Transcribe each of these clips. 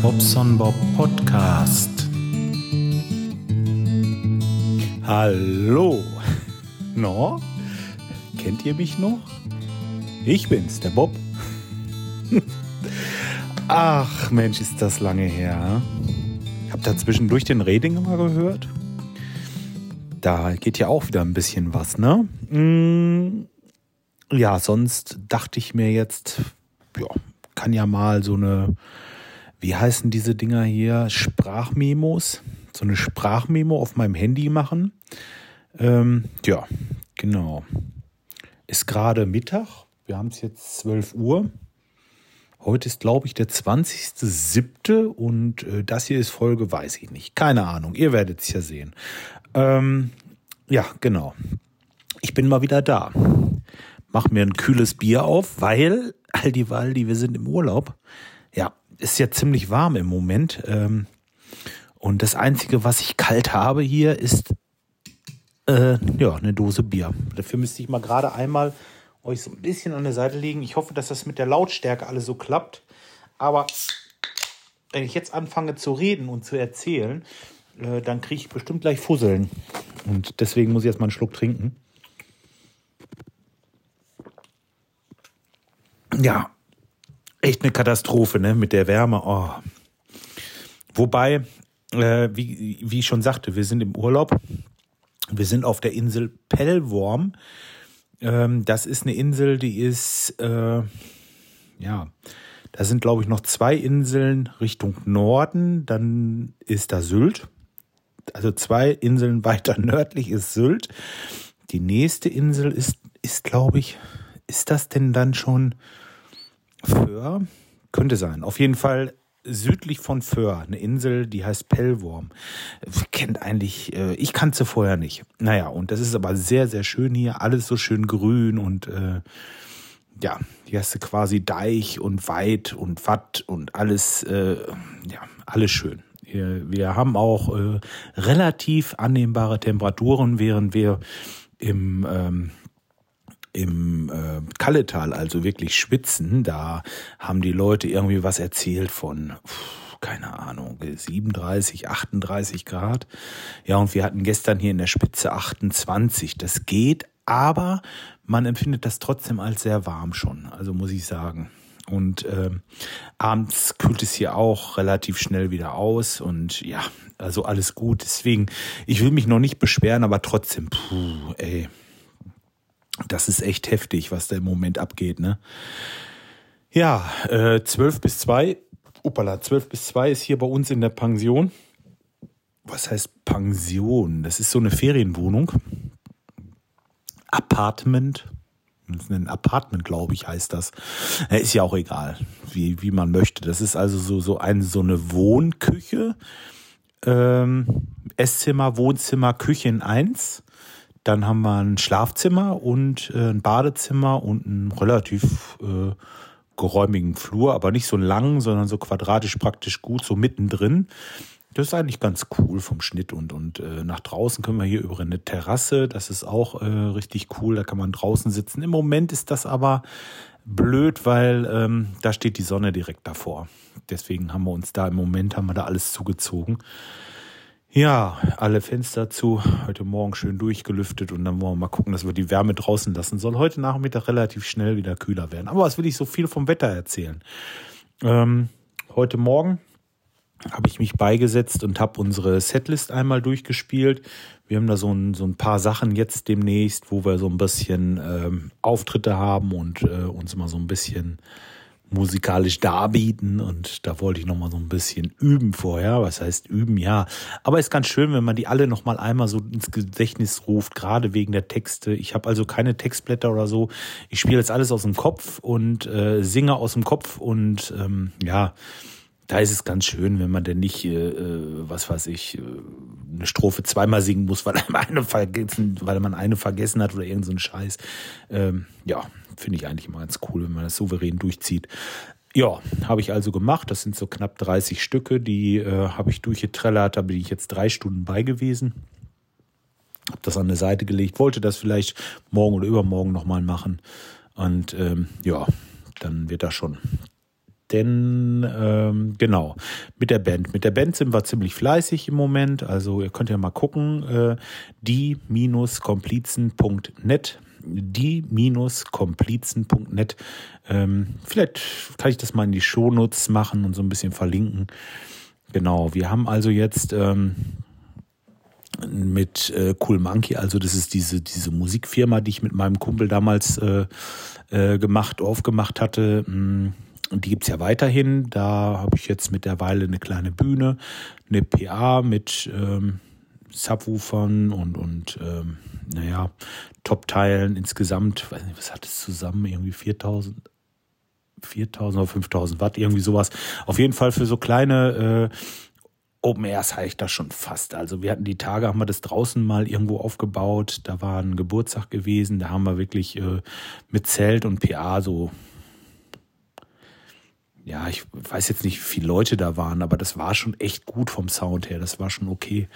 Bobson Bob Podcast. Hallo. No? Kennt ihr mich noch? Ich bin's, der Bob. Ach Mensch, ist das lange her. Habt ihr zwischendurch den Reding mal gehört? Da geht ja auch wieder ein bisschen was, ne? Mm, ja, sonst dachte ich mir jetzt, ja, kann ja mal so eine, wie heißen diese Dinger hier, Sprachmemos, so eine Sprachmemo auf meinem Handy machen. Ähm, ja, genau. Ist gerade Mittag. Wir haben es jetzt 12 Uhr. Heute ist, glaube ich, der 20.07. und äh, das hier ist Folge, weiß ich nicht. Keine Ahnung. Ihr werdet es ja sehen. Ähm, ja, genau. Ich bin mal wieder da. Mach mir ein kühles Bier auf, weil, Aldi Waldi, wir sind im Urlaub. Ist ja ziemlich warm im Moment. Ähm, und das Einzige, was ich kalt habe hier, ist äh, ja, eine Dose Bier. Dafür müsste ich mal gerade einmal euch so ein bisschen an der Seite legen. Ich hoffe, dass das mit der Lautstärke alles so klappt. Aber wenn ich jetzt anfange zu reden und zu erzählen, äh, dann kriege ich bestimmt gleich Fusseln. Und deswegen muss ich jetzt mal einen Schluck trinken. Ja, echt eine Katastrophe, ne? Mit der Wärme. Oh. Wobei, äh, wie, wie ich schon sagte, wir sind im Urlaub. Wir sind auf der Insel Pellworm. Ähm, das ist eine Insel, die ist, äh, ja, da sind, glaube ich, noch zwei Inseln Richtung Norden. Dann ist da Sylt. Also zwei Inseln weiter nördlich ist Sylt. Die nächste Insel ist, ist glaube ich, ist das denn dann schon Föhr? Könnte sein. Auf jeden Fall südlich von Föhr, eine Insel, die heißt Pellworm. Kennt eigentlich, äh, ich kannte vorher nicht. Naja, und das ist aber sehr, sehr schön hier. Alles so schön grün und äh, ja, hier hast du quasi Deich und Weit und Watt und alles, äh, ja, alles schön. Wir, wir haben auch äh, relativ annehmbare Temperaturen, während wir im ähm, im äh, Kalletal, also wirklich schwitzen, da haben die Leute irgendwie was erzählt von, pff, keine Ahnung, 37, 38 Grad. Ja, und wir hatten gestern hier in der Spitze 28. Das geht, aber man empfindet das trotzdem als sehr warm schon, also muss ich sagen. Und äh, abends kühlt es hier auch relativ schnell wieder aus und ja, also alles gut. Deswegen, ich will mich noch nicht beschweren, aber trotzdem, puh, ey, das ist echt heftig, was da im Moment abgeht, ne? Ja, äh, 12 bis 2, upala, 12 bis 2 ist hier bei uns in der Pension. Was heißt Pension? Das ist so eine Ferienwohnung. Apartment. Ein Apartment, glaube ich, heißt das. Ist ja auch egal, wie, wie man möchte. Das ist also so, so, ein, so eine Wohnküche. Ähm, Esszimmer, Wohnzimmer, Küche in eins. Dann haben wir ein Schlafzimmer und äh, ein Badezimmer und einen relativ äh, geräumigen Flur, aber nicht so lang, sondern so quadratisch praktisch gut, so mittendrin. Das ist eigentlich ganz cool vom Schnitt und, und äh, nach draußen können wir hier über eine Terrasse. Das ist auch äh, richtig cool. Da kann man draußen sitzen. Im Moment ist das aber blöd, weil ähm, da steht die Sonne direkt davor. Deswegen haben wir uns da im Moment haben wir da alles zugezogen. Ja, alle Fenster zu. Heute Morgen schön durchgelüftet und dann wollen wir mal gucken, dass wir die Wärme draußen lassen. Soll heute Nachmittag relativ schnell wieder kühler werden. Aber was will ich so viel vom Wetter erzählen? Ähm, heute Morgen habe ich mich beigesetzt und habe unsere Setlist einmal durchgespielt. Wir haben da so ein, so ein paar Sachen jetzt demnächst, wo wir so ein bisschen ähm, Auftritte haben und äh, uns mal so ein bisschen musikalisch darbieten und da wollte ich noch mal so ein bisschen üben vorher. Was heißt üben? Ja, aber ist ganz schön, wenn man die alle noch mal einmal so ins Gedächtnis ruft, gerade wegen der Texte. Ich habe also keine Textblätter oder so. Ich spiele jetzt alles aus dem Kopf und äh, singe aus dem Kopf und ähm, ja, da ist es ganz schön, wenn man denn nicht, äh, äh was weiß ich, äh, eine Strophe zweimal singen muss, weil man eine vergessen, weil man eine vergessen hat oder irgendein so Scheiß. Ähm, ja, finde ich eigentlich immer ganz cool, wenn man das souverän durchzieht. Ja, habe ich also gemacht. Das sind so knapp 30 Stücke, die äh, habe ich durchgetrellert. Da bin ich jetzt drei Stunden bei gewesen. Habe das an der Seite gelegt, wollte das vielleicht morgen oder übermorgen nochmal machen. Und ähm, ja, dann wird das schon denn ähm, genau, mit der Band. Mit der Band sind wir ziemlich fleißig im Moment. Also ihr könnt ja mal gucken, äh, die-komplizen.net die-komplizen.net. Ähm, vielleicht kann ich das mal in die Shownotes machen und so ein bisschen verlinken. Genau, wir haben also jetzt ähm, mit äh, Cool Monkey, also das ist diese, diese Musikfirma, die ich mit meinem Kumpel damals äh, äh, gemacht, aufgemacht hatte. Mh, mm, und die gibt's ja weiterhin. Da habe ich jetzt mittlerweile eine kleine Bühne, eine PA mit ähm, Subwoofern und, und ähm, naja, Top-Teilen insgesamt, weiß nicht, was hat es zusammen? Irgendwie 4000, 4000 oder 5000 Watt, irgendwie sowas. Auf jeden Fall für so kleine äh, Open Airs habe ich das schon fast. Also wir hatten die Tage, haben wir das draußen mal irgendwo aufgebaut. Da war ein Geburtstag gewesen. Da haben wir wirklich äh, mit Zelt und PA so ja, ich weiß jetzt nicht, wie viele Leute da waren, aber das war schon echt gut vom Sound her. Das war schon okay.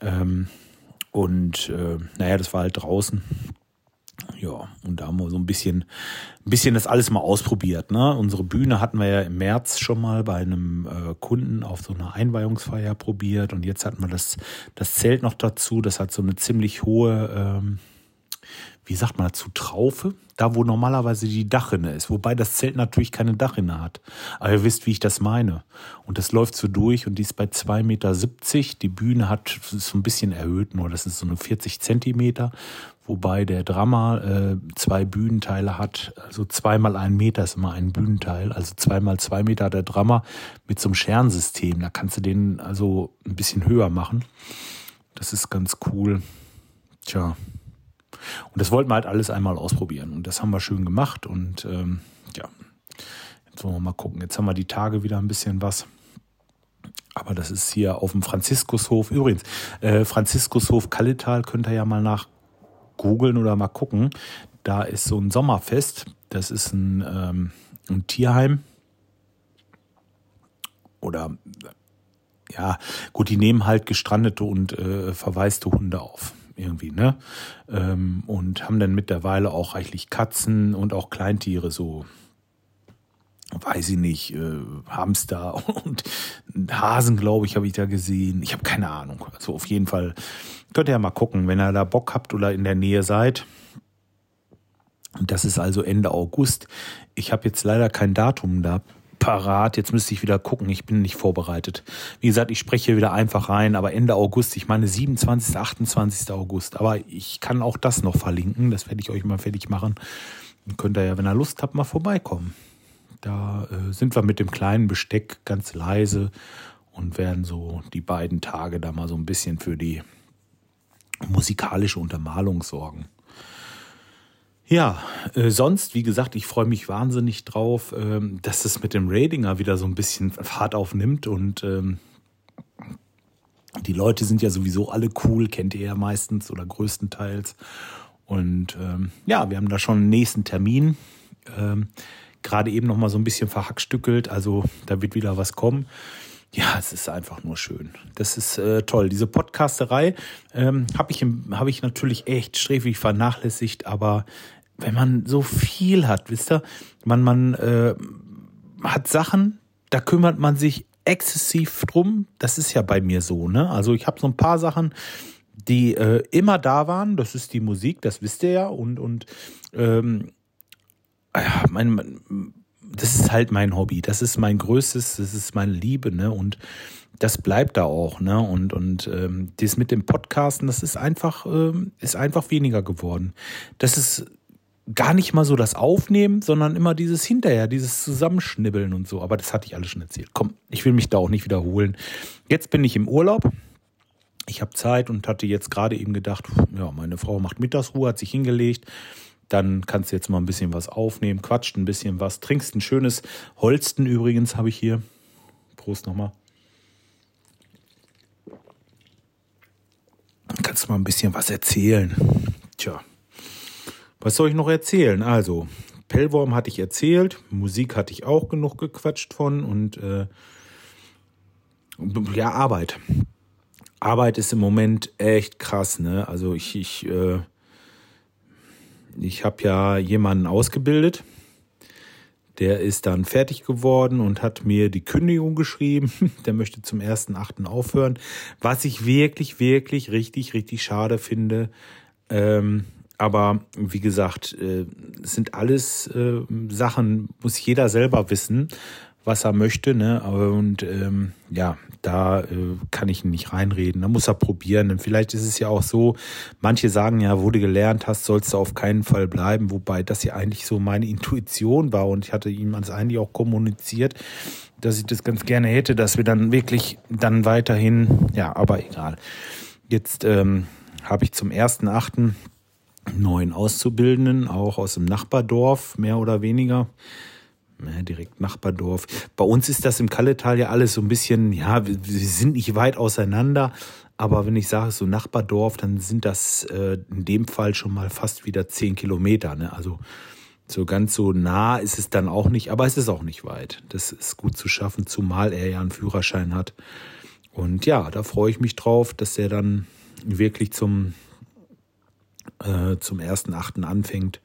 Ähm, und äh, naja, das war halt draußen. Ja, und da haben wir so ein bisschen, ein bisschen das alles mal ausprobiert. Ne? Unsere Bühne hatten wir ja im März schon mal bei einem äh, Kunden auf so einer Einweihungsfeier probiert und jetzt hatten wir das, das Zelt noch dazu. Das hat so eine ziemlich hohe ähm, wie sagt man dazu, Traufe, da wo normalerweise die Dachrinne ist, wobei das Zelt natürlich keine Dachrinne hat. Aber ihr wisst, wie ich das meine. Und das läuft so durch und die ist bei 2,70 Meter. Die Bühne hat so ein bisschen erhöht, nur das ist so eine 40 Zentimeter, wobei der Drama äh, zwei Bühnenteile hat. Also zweimal ein Meter ist immer ein Bühnenteil, also zweimal zwei Meter hat der Drama mit so einem Schernsystem. Da kannst du den also ein bisschen höher machen. Das ist ganz cool. Tja, und das wollten wir halt alles einmal ausprobieren. Und das haben wir schön gemacht. Und ähm, ja, jetzt wollen wir mal gucken. Jetzt haben wir die Tage wieder ein bisschen was. Aber das ist hier auf dem Franziskushof. Übrigens, äh, Franziskushof Kallital könnt ihr ja mal nach googeln oder mal gucken. Da ist so ein Sommerfest. Das ist ein, ähm, ein Tierheim. Oder ja, gut, die nehmen halt gestrandete und äh, verwaiste Hunde auf irgendwie, ne? Ähm, und haben dann mittlerweile auch reichlich Katzen und auch Kleintiere, so, weiß ich nicht, äh, Hamster und Hasen, glaube ich, habe ich da gesehen. Ich habe keine Ahnung. Also auf jeden Fall könnt ihr ja mal gucken, wenn ihr da Bock habt oder in der Nähe seid. Das ist also Ende August. Ich habe jetzt leider kein Datum da parat. Jetzt müsste ich wieder gucken. Ich bin nicht vorbereitet. Wie gesagt, ich spreche wieder einfach rein, aber Ende August, ich meine 27., 28. August. Aber ich kann auch das noch verlinken. Das werde ich euch mal fertig machen. Dann könnt ihr ja, wenn ihr Lust habt, mal vorbeikommen. Da äh, sind wir mit dem kleinen Besteck ganz leise und werden so die beiden Tage da mal so ein bisschen für die musikalische Untermalung sorgen. Ja, äh, sonst, wie gesagt, ich freue mich wahnsinnig drauf, ähm, dass es mit dem Radinger wieder so ein bisschen Fahrt aufnimmt und ähm, die Leute sind ja sowieso alle cool, kennt ihr ja meistens oder größtenteils. Und ähm, ja, wir haben da schon einen nächsten Termin. Ähm, Gerade eben noch mal so ein bisschen verhackstückelt, also da wird wieder was kommen. Ja, es ist einfach nur schön. Das ist äh, toll. Diese Podcasterei ähm, habe ich, hab ich natürlich echt sträflich vernachlässigt, aber wenn man so viel hat, wisst ihr, man, man äh, hat Sachen, da kümmert man sich exzessiv drum. Das ist ja bei mir so, ne? Also ich habe so ein paar Sachen, die äh, immer da waren. Das ist die Musik, das wisst ihr ja. Und, und ähm, ja, mein, mein, das ist halt mein Hobby. Das ist mein größtes, das ist meine Liebe, ne? Und das bleibt da auch, ne? Und, und ähm, das mit dem Podcasten, das ist einfach, ähm, ist einfach weniger geworden. Das ist gar nicht mal so das Aufnehmen, sondern immer dieses hinterher, dieses Zusammenschnibbeln und so. Aber das hatte ich alles schon erzählt. Komm, ich will mich da auch nicht wiederholen. Jetzt bin ich im Urlaub. Ich habe Zeit und hatte jetzt gerade eben gedacht, ja, meine Frau macht Mittagsruhe, hat sich hingelegt. Dann kannst du jetzt mal ein bisschen was aufnehmen, quatscht ein bisschen was, trinkst ein schönes Holsten übrigens habe ich hier. Prost nochmal. Dann kannst du mal ein bisschen was erzählen. Tja, was soll ich noch erzählen? Also, Pellworm hatte ich erzählt, Musik hatte ich auch genug gequatscht von und äh, ja, Arbeit. Arbeit ist im Moment echt krass, ne? Also ich, ich, äh, ich habe ja jemanden ausgebildet, Der ist dann fertig geworden und hat mir die Kündigung geschrieben. Der möchte zum ersten Achten aufhören. Was ich wirklich, wirklich richtig, richtig schade finde. Ähm, aber wie gesagt, äh, sind alles äh, Sachen, muss jeder selber wissen was er möchte, ne? Und ähm, ja, da äh, kann ich ihn nicht reinreden. Da muss er probieren. Denn vielleicht ist es ja auch so, manche sagen ja, wo du gelernt hast, sollst du auf keinen Fall bleiben, wobei das ja eigentlich so meine Intuition war und ich hatte ihm das eigentlich auch kommuniziert, dass ich das ganz gerne hätte, dass wir dann wirklich dann weiterhin, ja, aber egal. Jetzt ähm, habe ich zum ersten Achten neuen Auszubildenden, auch aus dem Nachbardorf, mehr oder weniger ja, direkt Nachbardorf. Bei uns ist das im Kalletal ja alles so ein bisschen, ja, wir, sind nicht weit auseinander, aber wenn ich sage so Nachbardorf, dann sind das äh, in dem Fall schon mal fast wieder zehn Kilometer. Ne? Also so ganz so nah ist es dann auch nicht, aber es ist auch nicht weit. Das ist gut zu schaffen, zumal er ja einen Führerschein hat. Und ja, da freue ich mich drauf, dass er dann wirklich zum, äh, zum ersten Achten anfängt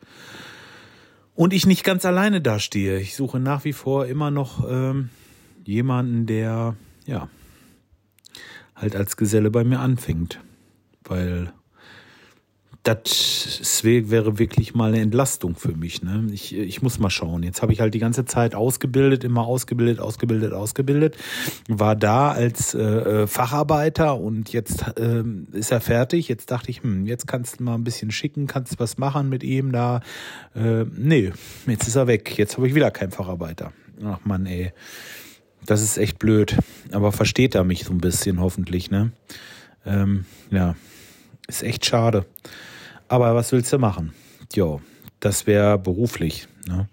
und ich nicht ganz alleine dastehe. Ich suche nach wie vor immer noch ähm, jemanden, der ja halt als Geselle bei mir anfängt, weil das wäre wirklich mal eine Entlastung für mich. Ne? Ich, ich muss mal schauen. Jetzt habe ich halt die ganze Zeit ausgebildet, immer ausgebildet, ausgebildet, ausgebildet. War da als äh, äh, Facharbeiter und jetzt äh, ist er fertig. Jetzt dachte ich, hm, jetzt kannst du mal ein bisschen schicken, kannst was machen mit ihm da. Äh, nee, jetzt ist er weg. Jetzt habe ich wieder keinen Facharbeiter. Ach man, ey. Das ist echt blöd. Aber versteht er mich so ein bisschen hoffentlich, ne? Ähm, ja, ist echt schade. Aber was willst du machen? Jo, das wäre beruflich. Ne?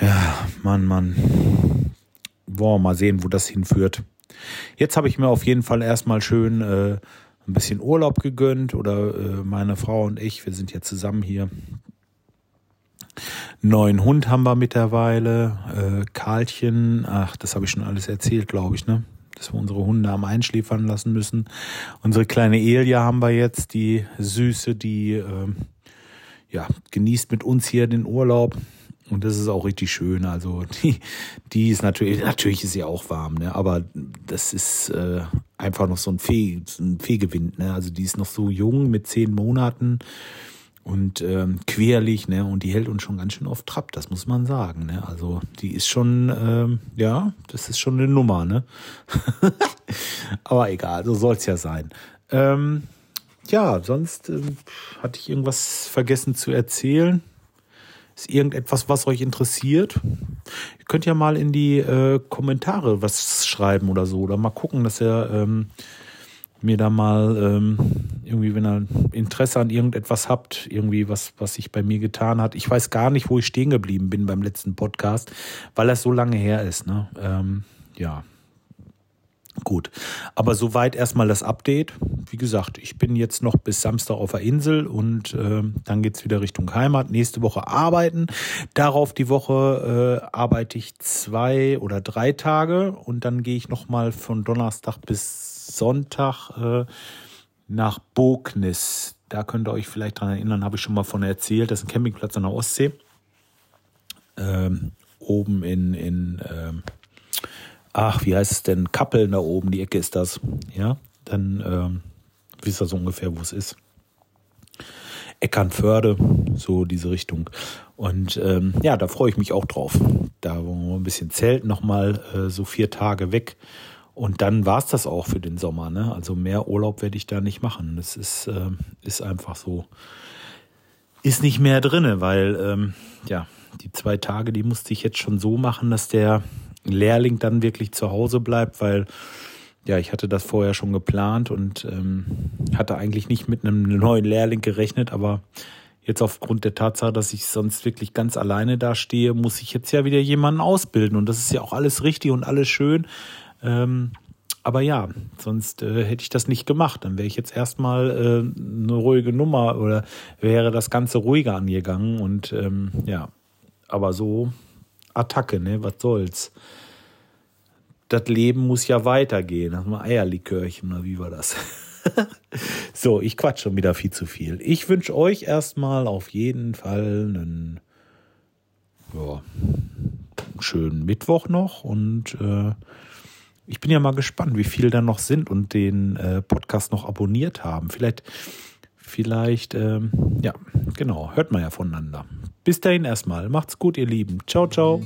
Ja, Mann, Mann. Boah, mal sehen, wo das hinführt. Jetzt habe ich mir auf jeden Fall erstmal schön äh, ein bisschen Urlaub gegönnt oder äh, meine Frau und ich, wir sind ja zusammen hier. Neuen Hund haben wir mittlerweile, äh, Karlchen, ach, das habe ich schon alles erzählt, glaube ich, ne? Dass wir unsere Hunde am Einschläfern lassen müssen. Unsere kleine Elia haben wir jetzt, die Süße, die äh, ja, genießt mit uns hier den Urlaub. Und das ist auch richtig schön. Also die, die ist natürlich, natürlich ist sie auch warm, ne? Aber das ist äh, einfach noch so ein, Fee, ein Fehlgewind, ne? Also die ist noch so jung mit zehn Monaten und ähm, querlich, ne? Und die hält uns schon ganz schön auf Trab, das muss man sagen, ne? Also die ist schon, ähm, ja, das ist schon eine Nummer, ne? Aber egal, so soll's ja sein. Ähm, ja, sonst ähm, hatte ich irgendwas vergessen zu erzählen. Ist irgendetwas, was euch interessiert? Ihr könnt ja mal in die äh, Kommentare was schreiben oder so, oder mal gucken, dass ihr ähm, mir da mal ähm, irgendwie, wenn ihr Interesse an irgendetwas habt, irgendwie was, was sich bei mir getan hat. Ich weiß gar nicht, wo ich stehen geblieben bin beim letzten Podcast, weil das so lange her ist. Ne? Ähm, ja. Gut. Aber soweit erstmal das Update. Wie gesagt, ich bin jetzt noch bis Samstag auf der Insel und äh, dann geht's wieder Richtung Heimat. Nächste Woche arbeiten. Darauf die Woche äh, arbeite ich zwei oder drei Tage und dann gehe ich nochmal von Donnerstag bis Sonntag äh, nach Bognis. Da könnt ihr euch vielleicht dran erinnern, habe ich schon mal von erzählt. Das ist ein Campingplatz an der Ostsee. Ähm, oben in, in ähm, ach, wie heißt es denn? Kappeln da oben, die Ecke ist das. Ja, dann ähm, wisst ihr so ungefähr, wo es ist. Eckernförde, so diese Richtung. Und ähm, ja, da freue ich mich auch drauf. Da wollen wir ein bisschen zelten, nochmal äh, so vier Tage weg und dann war es das auch für den Sommer. Ne? Also mehr Urlaub werde ich da nicht machen. Das ist, äh, ist einfach so. Ist nicht mehr drinne, weil ähm, ja, die zwei Tage, die musste ich jetzt schon so machen, dass der Lehrling dann wirklich zu Hause bleibt, weil ja, ich hatte das vorher schon geplant und ähm, hatte eigentlich nicht mit einem neuen Lehrling gerechnet, aber jetzt aufgrund der Tatsache, dass ich sonst wirklich ganz alleine dastehe, muss ich jetzt ja wieder jemanden ausbilden und das ist ja auch alles richtig und alles schön. Ähm, aber ja, sonst äh, hätte ich das nicht gemacht. Dann wäre ich jetzt erstmal äh, eine ruhige Nummer oder wäre das Ganze ruhiger angegangen. Und ähm, ja, aber so Attacke, ne? Was soll's? Das Leben muss ja weitergehen. Das mal Eierlikörchen, oder wie war das? so, ich quatsch schon wieder viel zu viel. Ich wünsche euch erstmal auf jeden Fall einen ja, schönen Mittwoch noch und äh, ich bin ja mal gespannt, wie viele da noch sind und den äh, Podcast noch abonniert haben. Vielleicht, vielleicht, ähm, ja, genau, hört man ja voneinander. Bis dahin erstmal. Macht's gut, ihr Lieben. Ciao, ciao.